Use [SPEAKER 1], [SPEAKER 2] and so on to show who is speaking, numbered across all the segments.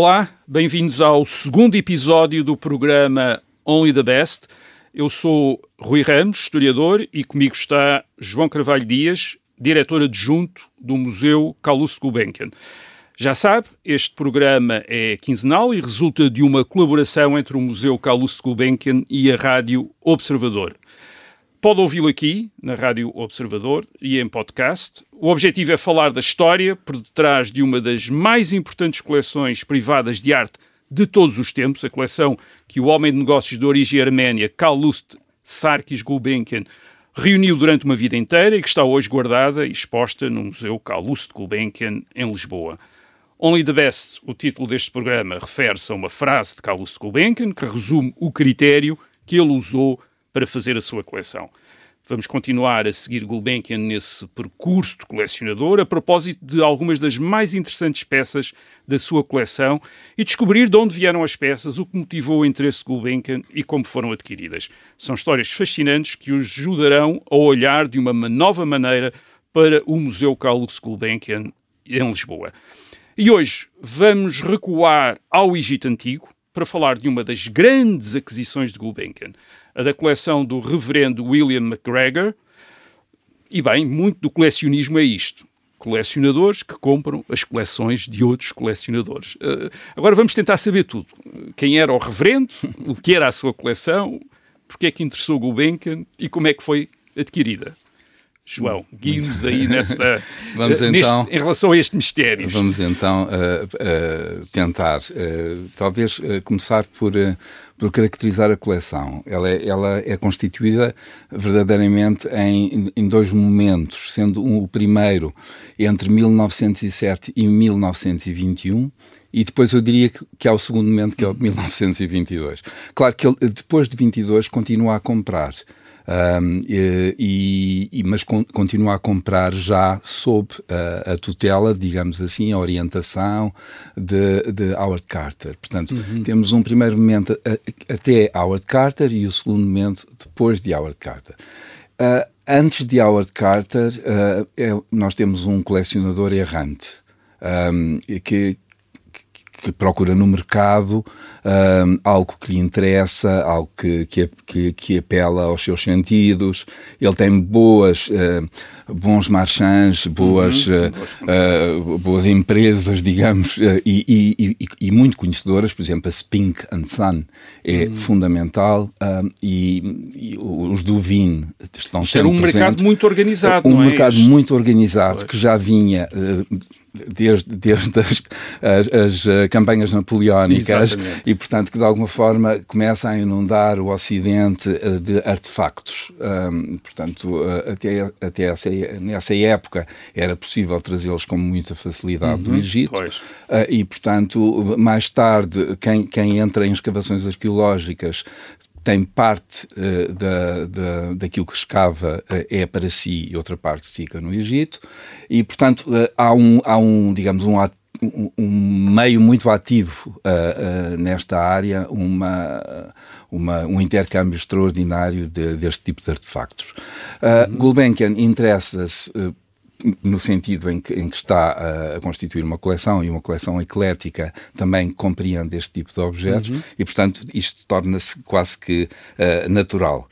[SPEAKER 1] Olá, bem-vindos ao segundo episódio do programa Only the Best. Eu sou Rui Ramos, historiador, e comigo está João Carvalho Dias, diretor adjunto do Museu Calouste Gulbenkian. Já sabe, este programa é quinzenal e resulta de uma colaboração entre o Museu Calouste Gulbenkian e a Rádio Observador. Pode ouvi-lo aqui, na Rádio Observador e em podcast. O objetivo é falar da história por detrás de uma das mais importantes coleções privadas de arte de todos os tempos, a coleção que o homem de negócios de origem arménia, Calouste Sarkis Gulbenkian, reuniu durante uma vida inteira e que está hoje guardada e exposta no Museu Calouste Gulbenkian, em Lisboa. Only the Best, o título deste programa, refere-se a uma frase de Calouste Gulbenkian que resume o critério que ele usou para fazer a sua coleção. Vamos continuar a seguir Gulbenkian nesse percurso de colecionador a propósito de algumas das mais interessantes peças da sua coleção e descobrir de onde vieram as peças, o que motivou o interesse de Gulbenkian e como foram adquiridas. São histórias fascinantes que os ajudarão a olhar de uma nova maneira para o Museu Carlos Gulbenkian em Lisboa. E hoje vamos recuar ao Egito Antigo para falar de uma das grandes aquisições de Gulbenkian, a da coleção do reverendo William McGregor. E bem, muito do colecionismo é isto. Colecionadores que compram as coleções de outros colecionadores. Uh, agora vamos tentar saber tudo. Quem era o reverendo, o que era a sua coleção, porque é que interessou Gulbenkian e como é que foi adquirida. João, guie-nos aí nesta,
[SPEAKER 2] vamos neste, então,
[SPEAKER 1] em relação a este mistério.
[SPEAKER 2] Vamos então uh, uh, tentar, uh, talvez começar por, por caracterizar a coleção. Ela é, ela é constituída verdadeiramente em, em dois momentos, sendo um, o primeiro entre 1907 e 1921, e depois eu diria que, que há o segundo momento, que é o 1922. Claro que ele, depois de 22, continua a comprar. Um, e, e, mas con, continua a comprar já sob a, a, tutela, digamos assim, a orientação de, de Howard Carter. Portanto, uhum. temos um primeiro momento a, até Howard Carter e o segundo momento depois de Howard Carter. Uh, antes de Howard Carter, uh, é, nós temos um colecionador errante um, que, que procura no mercado um, algo que lhe interessa, algo que, que, que, que, apela aos seus sentidos. Ele tem boas, uh, bons marchands, boas, uhum, uh, uh, boas empresas, digamos, e, e, e, e, muito conhecedoras. Por exemplo, a Spink and Son é uhum. fundamental e, os Duvin estão
[SPEAKER 1] Isto sempre era um presentes. mercado muito organizado,
[SPEAKER 2] Um
[SPEAKER 1] é
[SPEAKER 2] mercado muito organizado pois. que já vinha desde, desde as, as, as, eh, campanhas napoleónicas Exatamente. e, portanto, que de alguma forma começa a inundar o Ocidente eh, de artefactos. Um, portanto, eh, até, até essa, nessa época era possível trazê-los com muita facilidade uhum, do Egito e, portanto, mais tarde, quem, quem entra em escavações arqueológicas tem parte uh, da, da, daquilo que escava uh, é para si e outra parte fica no Egito e portanto uh, há um há um digamos um, um, um meio muito ativo nesta área uma uma, um intercâmbio extraordinário de, deste tipo de artefactos. Uhum. Gulbenkian interessa-se no sentido em que, em que está a, a, constituir uma coleção e uma coleção eclética também compreende este tipo de objetos uhum. e, portanto, isto torna-se quase que uh, natural.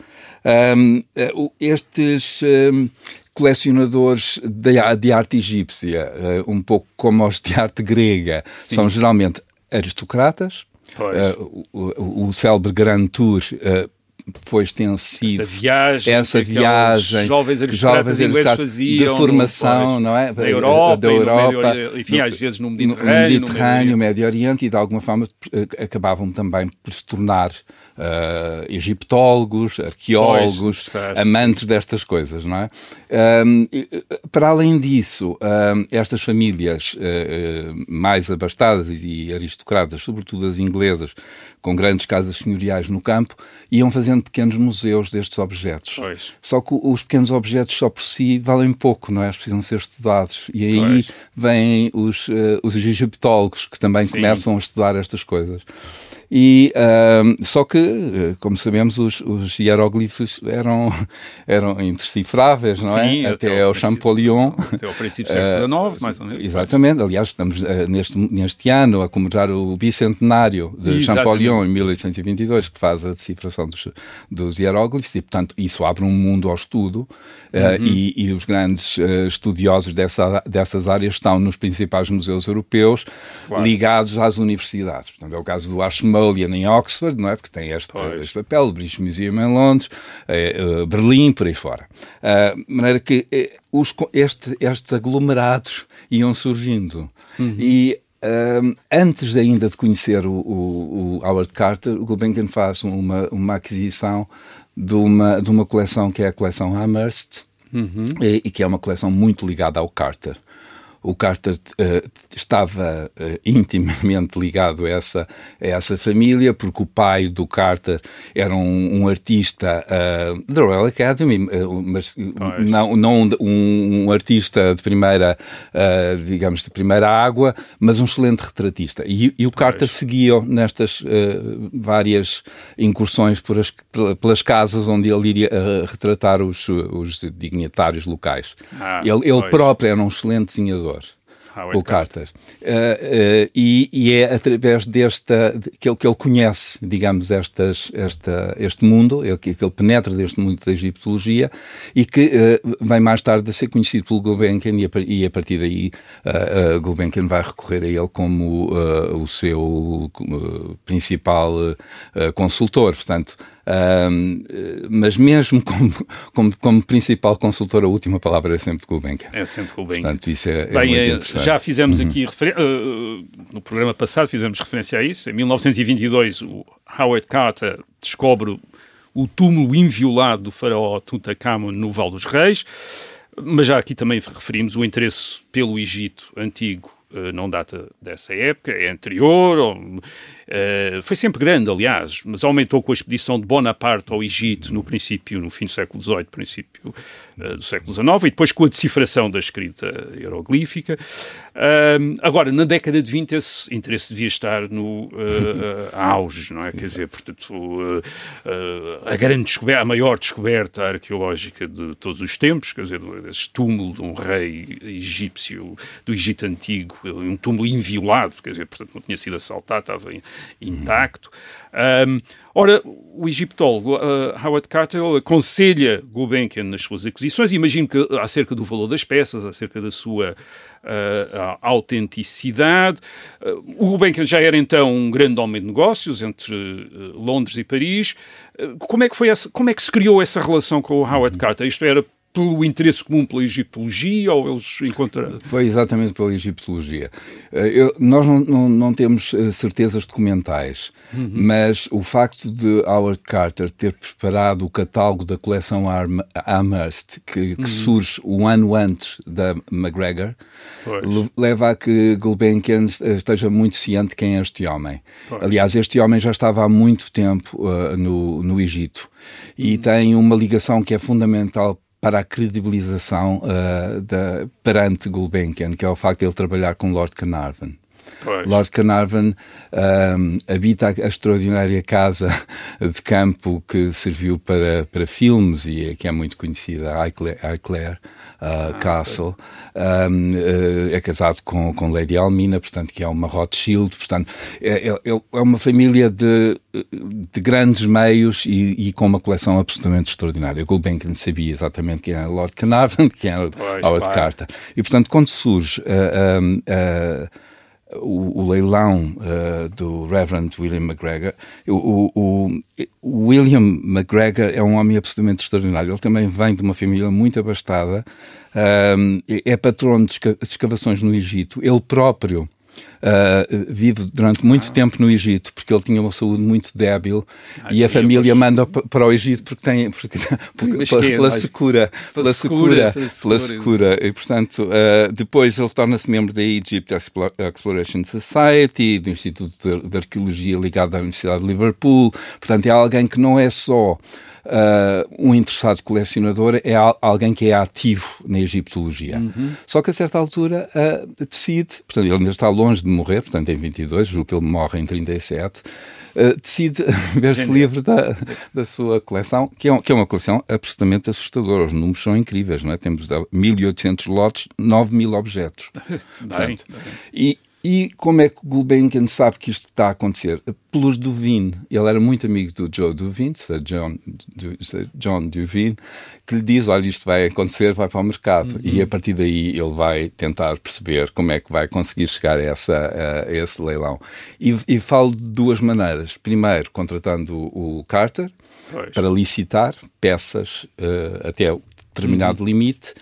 [SPEAKER 2] Um, uh, estes um, colecionadores de, de, arte egípcia, uh, um pouco como os de arte grega, Sim. são geralmente aristocratas. Uh, o, o, célebre Grand Tour uh, foi extensivo.
[SPEAKER 1] Essa viagem,
[SPEAKER 2] essa viagem
[SPEAKER 1] jovens aristocratas ingleses faziam
[SPEAKER 2] de formação, não é?
[SPEAKER 1] Da Europa, da Europa Médio, enfim, às vezes no Mediterrâneo,
[SPEAKER 2] no Mediterrâneo, no Médio Oriente e de alguma forma eh, acabavam também por se tornar uh, egiptólogos, arqueólogos, pois, amantes destas coisas, não é? Um, para além disso, um, estas famílias uh, mais abastadas e aristocratas, sobretudo as inglesas, com grandes casas senhoriais no campo, iam fazendo pequenos museus destes objetos.
[SPEAKER 1] Pois.
[SPEAKER 2] Só que os pequenos objetos só por si valem pouco, não é? Precisam ser estudados. E aí pois. vêm os, uh, os egiptólogos que também Sim. começam a estudar estas coisas. E, uh, só que, eh, como sabemos, os, os hieróglifos eram, eram indecifráveis, não é?
[SPEAKER 1] Sim,
[SPEAKER 2] até, até ao Champollion.
[SPEAKER 1] Até ao princípio do século XIX, mais ou menos.
[SPEAKER 2] Exatamente. Aliás, estamos uh, neste, neste ano a comemorar o bicentenário de Champollion, em 1822, que faz a decifração dos, dos hieróglifos, e, portanto, isso abre um mundo ao estudo. Uh, uhum. e, e, os grandes uh, estudiosos dessa, dessas áreas estão nos principais museus europeus claro. ligados às universidades. Portanto, é o caso do Ashmolean em Oxford, não é? Porque tem este, este papel, o British Museum em Londres, uh, Berlim, por aí fora. de maneira que os, este, estes aglomerados iam surgindo. Uhum. E antes ainda de conhecer o, o, o, Howard Carter, o Gulbenkian faz uma, uma aquisição de uma, de uma coleção que é a coleção Amherst, uhum. e, e, que é uma coleção muito ligada ao Carter o Carter uh, estava uh, intimamente ligado a essa, a essa família, porque o pai do Carter era um, um artista uh, da Royal Academy, mas não, não um, um, artista de primeira, digamos, de primeira água, mas um excelente retratista. E, e o Carter seguia nestas várias incursões por as, pelas casas onde ele iria retratar os, os dignitários locais. Ah, ele, ele próprio era um excelente desenhador. Howard o Carter. Uh, uh, e, e, é através desta, que ele, que ele conhece, digamos, estas, esta, este mundo, ele, que ele penetra deste mundo da egiptologia e que uh, vai mais tarde a ser conhecido pelo Gulbenkian e a, e a partir daí uh, Gulbenkian vai recorrer a ele como o seu principal consultor. Portanto, um, mas mesmo como, como, como, principal consultor, a última palavra é sempre Gulbenkian.
[SPEAKER 1] É sempre Gulbenkian.
[SPEAKER 2] Portanto, isso é, é
[SPEAKER 1] Bem,
[SPEAKER 2] é,
[SPEAKER 1] já fizemos uhum. aqui, uh, no programa passado, fizemos referência a isso. Em 1922, o Howard Carter descobre o túmulo inviolado do faraó Tutankhamon no Val dos Reis. Mas já aqui também referimos o interesse pelo Egito antigo eh, não data dessa época, é anterior, uh, foi sempre grande, aliás, mas aumentou com a expedição de Bonaparte ao Egito no princípio, no fim do século XVIII, princípio do século XIX, e depois com a decifração da escrita hieroglífica. Uh, agora, na década de 20, esse interesse devia estar no auge, não é? Quer dizer, portanto, a grande descoberta, a maior descoberta arqueológica de todos os tempos, quer dizer, esse túmulo de um rei egípcio do Egito Antigo, um túmulo inviolado, quer dizer, portanto não tinha sido assaltado, estava intacto. Um, ora, o egiptólogo uh, Howard Carter aconselha Gulbenkian nas suas aquisições, imagino que acerca do valor das peças, acerca da sua uh, autenticidade. Uh, o Gulbenkian já era então um grande homem de negócios entre Londres e Paris. como é que foi essa, como é que se criou essa relação com o Howard Carter? Isto era pelo interesse comum pela egiptologia ou eles encontraram?
[SPEAKER 2] Foi exatamente pela egiptologia. Eh, eu, nós não, não, não, temos eh, certezas documentais, uhum. mas o facto de Howard Carter ter preparado o catálogo da coleção Amherst, que, que uhum. surge um ano antes da McGregor, pois. leva a que Gulbenkian esteja muito ciente de quem é este homem. Pois. Aliás, este homem já estava há muito tempo uh, no, no Egito e uhum. tem uma ligação que é fundamental para a credibilização uh, da, perante Gulbenkian, que é o facto de ele trabalhar com Lord Carnarvon. Pois. Lord Carnarvon um, habita a extraordinária casa de campo que serviu para, para filmes e que é muito conhecida, Highclere, uh, ah, Castle. Um, uh, é casado com, com Lady Almina, portanto, que é uma Rothschild. Portanto, é, é, é uma família de, de grandes meios e, e, com uma coleção absolutamente extraordinária. Gulbenkian sabia exatamente quem era Lord Carnarvon, quem era pois, Howard Carter. E, portanto, quando surge uh, o, o, leilão uh, do Reverend William McGregor. O, o, o, William McGregor é um homem absolutamente extraordinário. Ele também vem de uma família muito abastada, um, é patrono de escavações no Egito. Ele próprio Uh, vive durante muito ah. tempo no Egito porque ele tinha uma saúde muito débil ah, e a família manda para o Egito porque tem porque, porque, pela, pela, secura, pela, secura, pela secura e portanto uh, depois ele torna-se membro da Egypt Exploration Society do Instituto de, de Arqueologia ligado à Universidade de Liverpool. Portanto é alguém que não é só Uh, um interessado colecionador é alguém que é ativo na egiptologia. Uhum. Só que a certa altura uh, decide, portanto, ele ainda está longe de morrer, portanto em 22, julgo que ele morre em 37, uh, decide ver-se livre da, da sua coleção, que é, que é uma coleção absolutamente assustadora. Os números são incríveis, não é? Temos 1.800 lotes, 9.000 objetos. Portanto, e, e como é que o Gulbenkian sabe que isto está a acontecer? Pelos Duvin. Ele era muito amigo do Joe Duvin, Sir John, John Duvin, que lhe diz, olha, isto vai acontecer, vai para o mercado. Uhum. E a partir daí ele vai tentar perceber como é que vai conseguir chegar a, essa, a esse leilão. E, e falo de duas maneiras. Primeiro, contratando o, Carter pois. para licitar peças uh, até determinado uhum. limite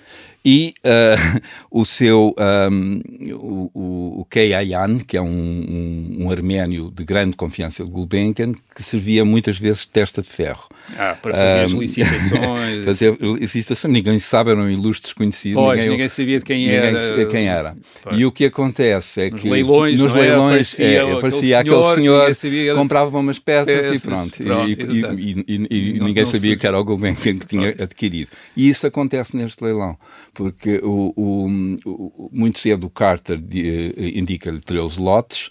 [SPEAKER 2] e uh, o seu um, o, o Kei Ayan, que é um, um, um, arménio de grande confiança de Gulbenkian, que servia muitas vezes de testa de ferro.
[SPEAKER 1] Ah, para fazer um, as licitações.
[SPEAKER 2] fazer licitações, ninguém sabe, eram ilustres conhecidos.
[SPEAKER 1] Pois, ninguém, ninguém sabia de quem
[SPEAKER 2] ninguém era. quem era. E o que acontece é
[SPEAKER 1] nos
[SPEAKER 2] que
[SPEAKER 1] leilões,
[SPEAKER 2] nos
[SPEAKER 1] é?
[SPEAKER 2] leilões
[SPEAKER 1] é,
[SPEAKER 2] aparecia, aparecia aquele senhor, senhor comprava umas peças, peças e pronto. pronto e, e, e, e não, ninguém não sabia se... que era o Gulbenkian que tinha pronto. adquirido. E isso acontece neste leilão porque o, o, o muito cedo o Carter eh, indica-lhe 13 lotes,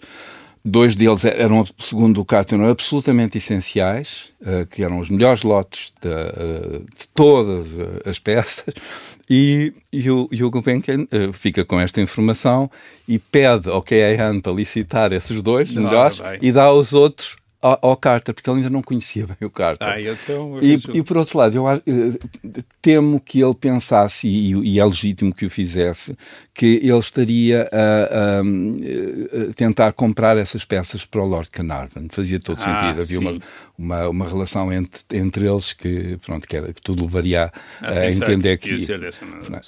[SPEAKER 2] dois deles eram, segundo o Carter, eram absolutamente essenciais, uh, que eram os melhores lotes de, uh, de todas as peças, e, e o, e o Gulbenkian uh, fica com esta informação e pede ao KAN para licitar esses dois melhores e dá aos outros ao, ao, Carter, porque ele ainda não conhecia bem o Carter.
[SPEAKER 1] Ah, então,
[SPEAKER 2] e, e, por outro lado, eu uh, temo que ele pensasse, e, e, é legítimo que o fizesse, que ele estaria a, a, a tentar comprar essas peças para o Lord Carnarvon. Fazia todo ah, sentido. Havia uma, uma, uma, relação entre, entre eles que, pronto, que, era, que tudo levaria a, a entender que.
[SPEAKER 1] que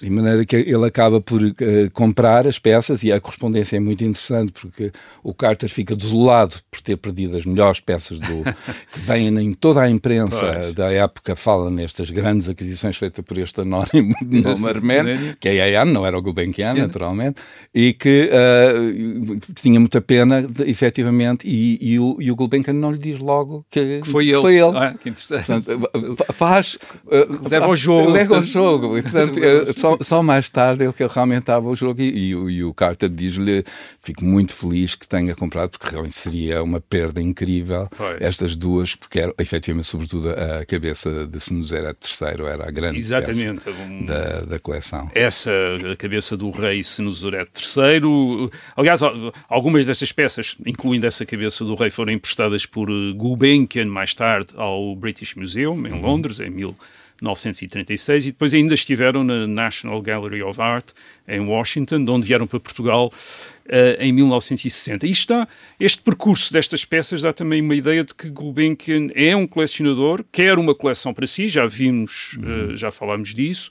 [SPEAKER 2] de maneira que ele acaba por uh, comprar as peças e a correspondência é muito interessante porque o Carter fica desolado por ter perdido as melhores peças do, que vêm em toda a imprensa pois. da época, fala nestas grandes aquisições feitas por este anónimo de nome arménio, que é Ayan, não era o Gulbenkian, naturalmente, e que uh, tinha muita pena, de, efetivamente, e, e, o, e o Gulbenkian não lhe diz logo que,
[SPEAKER 1] que foi ele.
[SPEAKER 2] Foi ele.
[SPEAKER 1] Ah, que interessante.
[SPEAKER 2] Portanto, faz...
[SPEAKER 1] Uh, leva ao jogo.
[SPEAKER 2] Leva ao jogo. E, portanto, só, só, mais tarde ele que realmente estava o jogo e, e o Carter diz-lhe, fico muito feliz que tenha comprado, porque realmente seria uma perda incrível pois. estas duas, porque era efetivamente, sobretudo, a cabeça de Senusera III era a grande
[SPEAKER 1] Exatamente.
[SPEAKER 2] Um, da, da coleção.
[SPEAKER 1] Essa, a cabeça do rei Senuseret III. Aliás, algumas destas peças, incluindo essa cabeça do rei, foram emprestadas por eh, Gulbenkian mais tarde ao British Museum, em uhum. Londres, em 1936, e depois ainda estiveram na National Gallery of Art, em Washington, de onde vieram para Portugal uh, em 1960. E está, este percurso destas peças dá também uma ideia de que Gulbenkian é um colecionador, quer uma coleção para si, já vimos, uhum. uh, já falámos disso,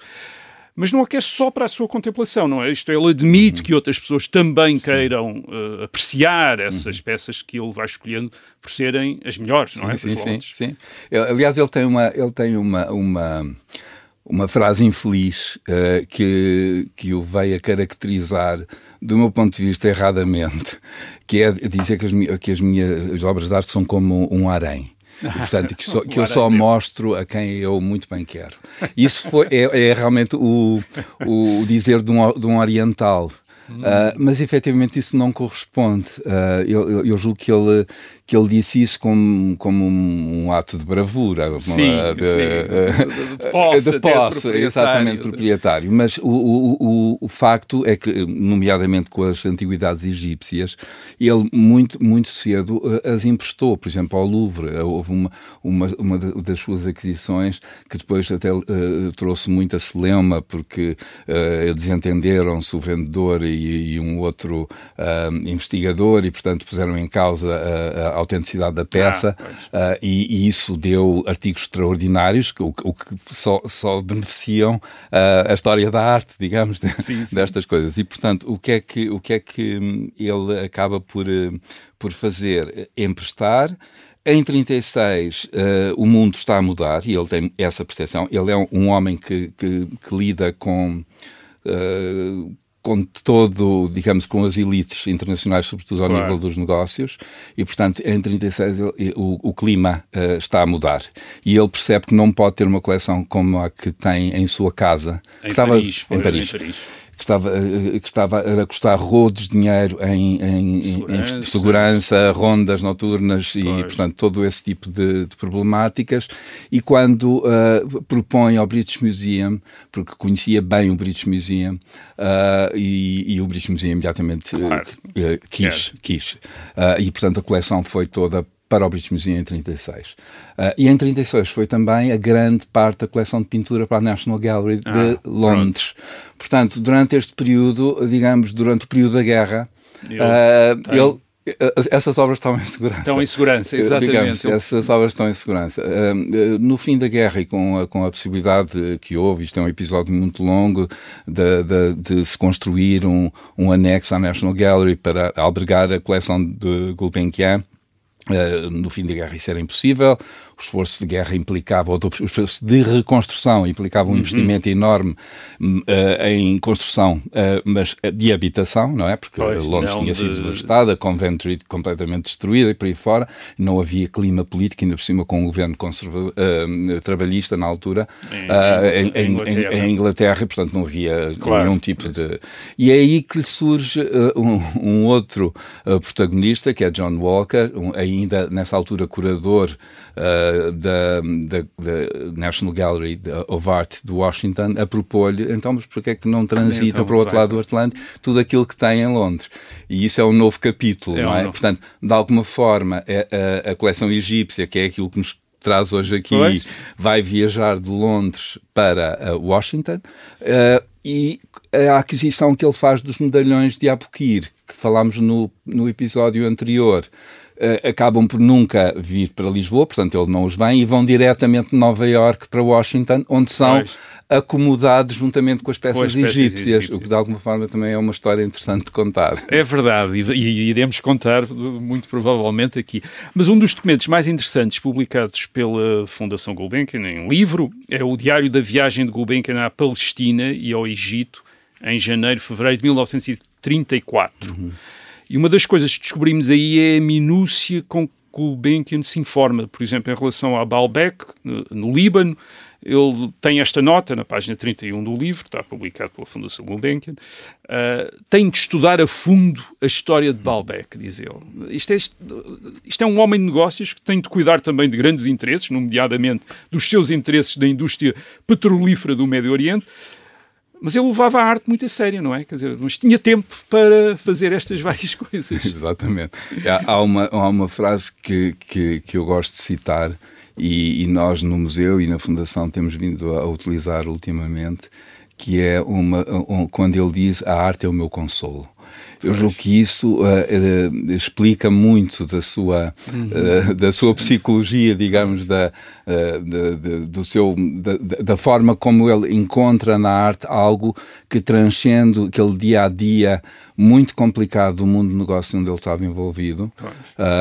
[SPEAKER 1] mas não a quer só para a sua contemplação, não é? Isto ele admite uhum. que outras pessoas também queiram uh, apreciar essas uhum. peças que ele vai escolhendo por serem as melhores, não é?
[SPEAKER 2] Sim, sim, sim. Aliás, ele tem uma, ele tem uma, uma, uma frase infeliz uh, que, que o veio a caracterizar do meu ponto de vista, erradamente, que é dizer que as, que as minhas obras de arte são como um harém. E, portanto, que, só, que eu só mostro a quem eu muito bem quero. Isso foi, é, é realmente o, o dizer de um, de um oriental. Uh, mas efetivamente isso não corresponde. Uh, eu, eu, julgo que ele, que ele disse isso como, como um, um ato de bravura,
[SPEAKER 1] sim, uma, de, sim. de, posse, de posse proprietário.
[SPEAKER 2] exatamente proprietário. Mas o, o, o, o, facto é que, nomeadamente com as antiguidades egípcias, ele muito, muito cedo uh, as emprestou, por exemplo, ao Louvre. Uh, houve uma, uma, uma das suas aquisições que depois até uh, trouxe muita celeuma, porque desentenderam-se o vendedor e, e um outro investigador e, portanto, puseram em causa a a autenticidade da peça ah, uh, e, e, isso deu artigos extraordinários, que, o, o que só, só beneficiam uh, a história da arte, digamos, de, sim, sim. destas coisas. E, portanto, o que é que, o que, é que ele acaba por, eh, por fazer? Emprestar. Em 36, uh, o mundo está a mudar e ele tem essa percepção. Ele é um, um homem que, que, que, lida com, uh, com todo, digamos, com as elites internacionais, sobretudo ao claro. nível dos negócios, e portanto em 36 ele, o, o, clima uh, está a mudar. E ele percebe que não pode ter uma coleção como a que tem em sua casa.
[SPEAKER 1] Em, Paris,
[SPEAKER 2] em Paris.
[SPEAKER 1] Em Paris.
[SPEAKER 2] Que estava, que estava a custar rodos de dinheiro em, em, segurança, em segurança rondas noturnas pois. e, portanto, todo esse tipo de, de problemáticas. E quando uh, propõe ao British Museum, porque conhecia bem o British Museum, uh, e, e, o British Museum imediatamente claro. uh, quis. quis. e, portanto, a coleção foi toda para o British Museum em 36. Uh, e em 36 foi também a grande parte da coleção de pintura para a National Gallery de ah, Londres. Pronto. Portanto, durante este período, digamos, durante o período da guerra, uh, ele essas obras estão em segurança.
[SPEAKER 1] Estão em segurança, exatamente.
[SPEAKER 2] Digamos, essas obras estão em segurança. No fim da guerra e com a, com a possibilidade que houve, isto é um episódio muito longo, de, de, de se construir um, um anexo à National Gallery para albergar a coleção de Gulbenkian, Uh, no fim da guerra isso era impossível o esforço de guerra implicava, ou o esforço de reconstrução implicava um uhum. investimento enorme uh, em construção, uh, mas de habitação, não é? Porque pois, Londres tinha de... sido devastada, Coventry completamente destruída e por aí fora, não havia clima político, ainda por cima com um governo conserva, uh, trabalhista na altura em, em, em, Inglaterra. em, Inglaterra. e portanto não havia claro, nenhum tipo de... E é aí que lhe surge um, um, outro protagonista, que é John Walker, um, ainda nessa altura curador da, da, da, National Gallery of Art de Washington a propor-lhe, então, mas porquê é que não transita então, para o outro lado do Atlântico tudo aquilo que tem em Londres? E isso é um novo capítulo, é não é? Novo... Portanto, de alguma forma, é a, a coleção egípcia, que é aquilo que nos traz hoje aqui, pois. vai viajar de Londres para uh, Washington. Uh, e a aquisição que ele faz dos medalhões de Abukir, que falámos no, no episódio anterior, acabam por nunca vir para Lisboa, portanto ele não os vem, e vão diretamente de Nova York para Washington, onde são pois. acomodados juntamente com as peças, com as peças egípcias, egípcias, o que de alguma forma também é uma história interessante de contar.
[SPEAKER 1] É verdade, e, e iremos contar muito provavelmente aqui. Mas um dos documentos mais interessantes publicados pela Fundação Gulbenkian em livro é o Diário da Viagem de Gulbenkian à Palestina e ao Egito em janeiro, fevereiro de 1934. Uhum. E uma das coisas que descobrimos aí é a minúcia com que o Benkian se informa. Por exemplo, em relação a Baalbek, no Líbano, ele tem esta nota na página 31 do livro, está publicado pela Fundação Gulbenkian, uh, tem de estudar a fundo a história de Baalbek, diz ele. Isto é, isto é um homem de negócios que tem de cuidar também de grandes interesses, nomeadamente dos seus interesses da indústria petrolífera do Médio Oriente, mas ele levava a arte muito a sério, não é? Quer dizer, mas tinha tempo para fazer estas várias coisas.
[SPEAKER 2] Exatamente. Há uma, há uma frase que, que, que eu gosto de citar e, e, nós no museu e na fundação temos vindo a, utilizar ultimamente, que é uma, um, quando ele diz a arte é o meu consolo. Eu julgo que isso uh, uh, explica muito da sua, uh, da sua psicologia, digamos, da, de, de, do seu, da, da, forma como ele encontra na arte algo que transcende aquele dia a dia muito complicado do mundo de negócio onde ele estava envolvido,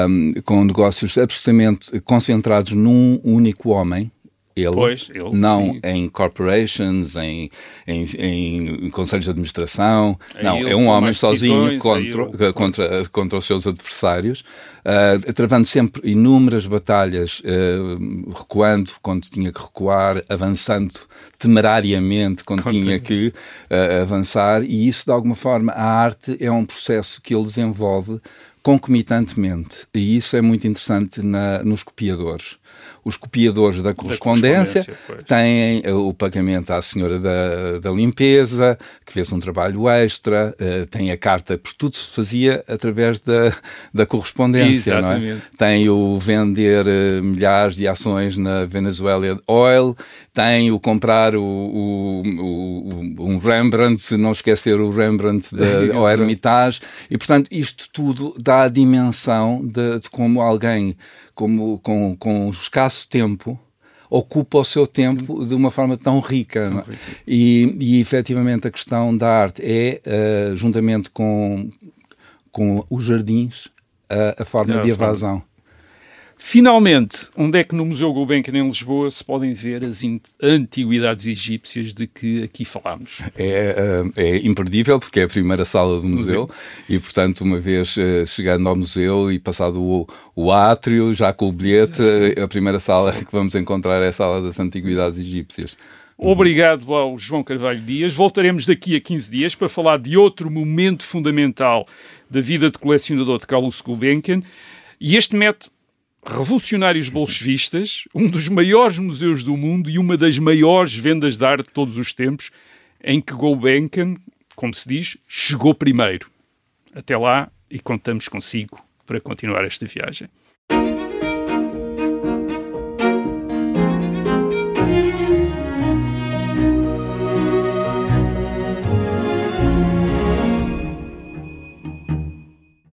[SPEAKER 2] um, com negócios absolutamente concentrados num único homem, ele, pois, ele não sim. em corporations, em, em, em, conselhos de administração, é não, é um homem sozinho contra, contra, contra os seus adversários, uh, travando sempre inúmeras batalhas, uh, recuando quando tinha que recuar, avançando temerariamente quando tinha que uh, avançar, e isso de alguma forma, a arte é um processo que ele desenvolve concomitantemente, e isso é muito interessante na, nos copiadores os copiadores da correspondência, da correspondência têm eh, o pagamento à senhora da, da limpeza, que fez um trabalho extra, uh, tem a carta, porque tudo se fazia através da, da correspondência, Exatamente. não é? Tem o vender uh, milhares de ações na Venezuela Oil, tem o comprar o, o, o, um Rembrandt, se não esquecer o Rembrandt da, ao Hermitage, e portanto isto tudo dá a dimensão de, de como alguém como, com, com escasso tempo, ocupa o seu tempo de uma forma tão rica. Tão rica. E, e efetivamente a questão da arte é, uh, juntamente com, com os jardins, uh, a forma é de evasão.
[SPEAKER 1] Finalmente, onde é que no Museu Gulbenkian em Lisboa se podem ver as antiguidades egípcias de que aqui falámos?
[SPEAKER 2] É, é, é imperdível porque é a primeira sala do museu, museu. e, portanto, uma vez uh, chegando ao museu e passado o, o átrio, já com o bilhete, a primeira sala que vamos encontrar é a sala das antiguidades egípcias.
[SPEAKER 1] Obrigado ao João Carvalho Dias. Voltaremos daqui a 15 dias para falar de outro momento fundamental da vida de colecionador de Carlos Gulbenkian. E este mete revolucionários bolchevistas, um dos maiores museus do mundo e uma das maiores vendas de arte de todos os tempos, em que Gulbenkian, como se diz, chegou primeiro. Até lá e contamos consigo para continuar esta viagem.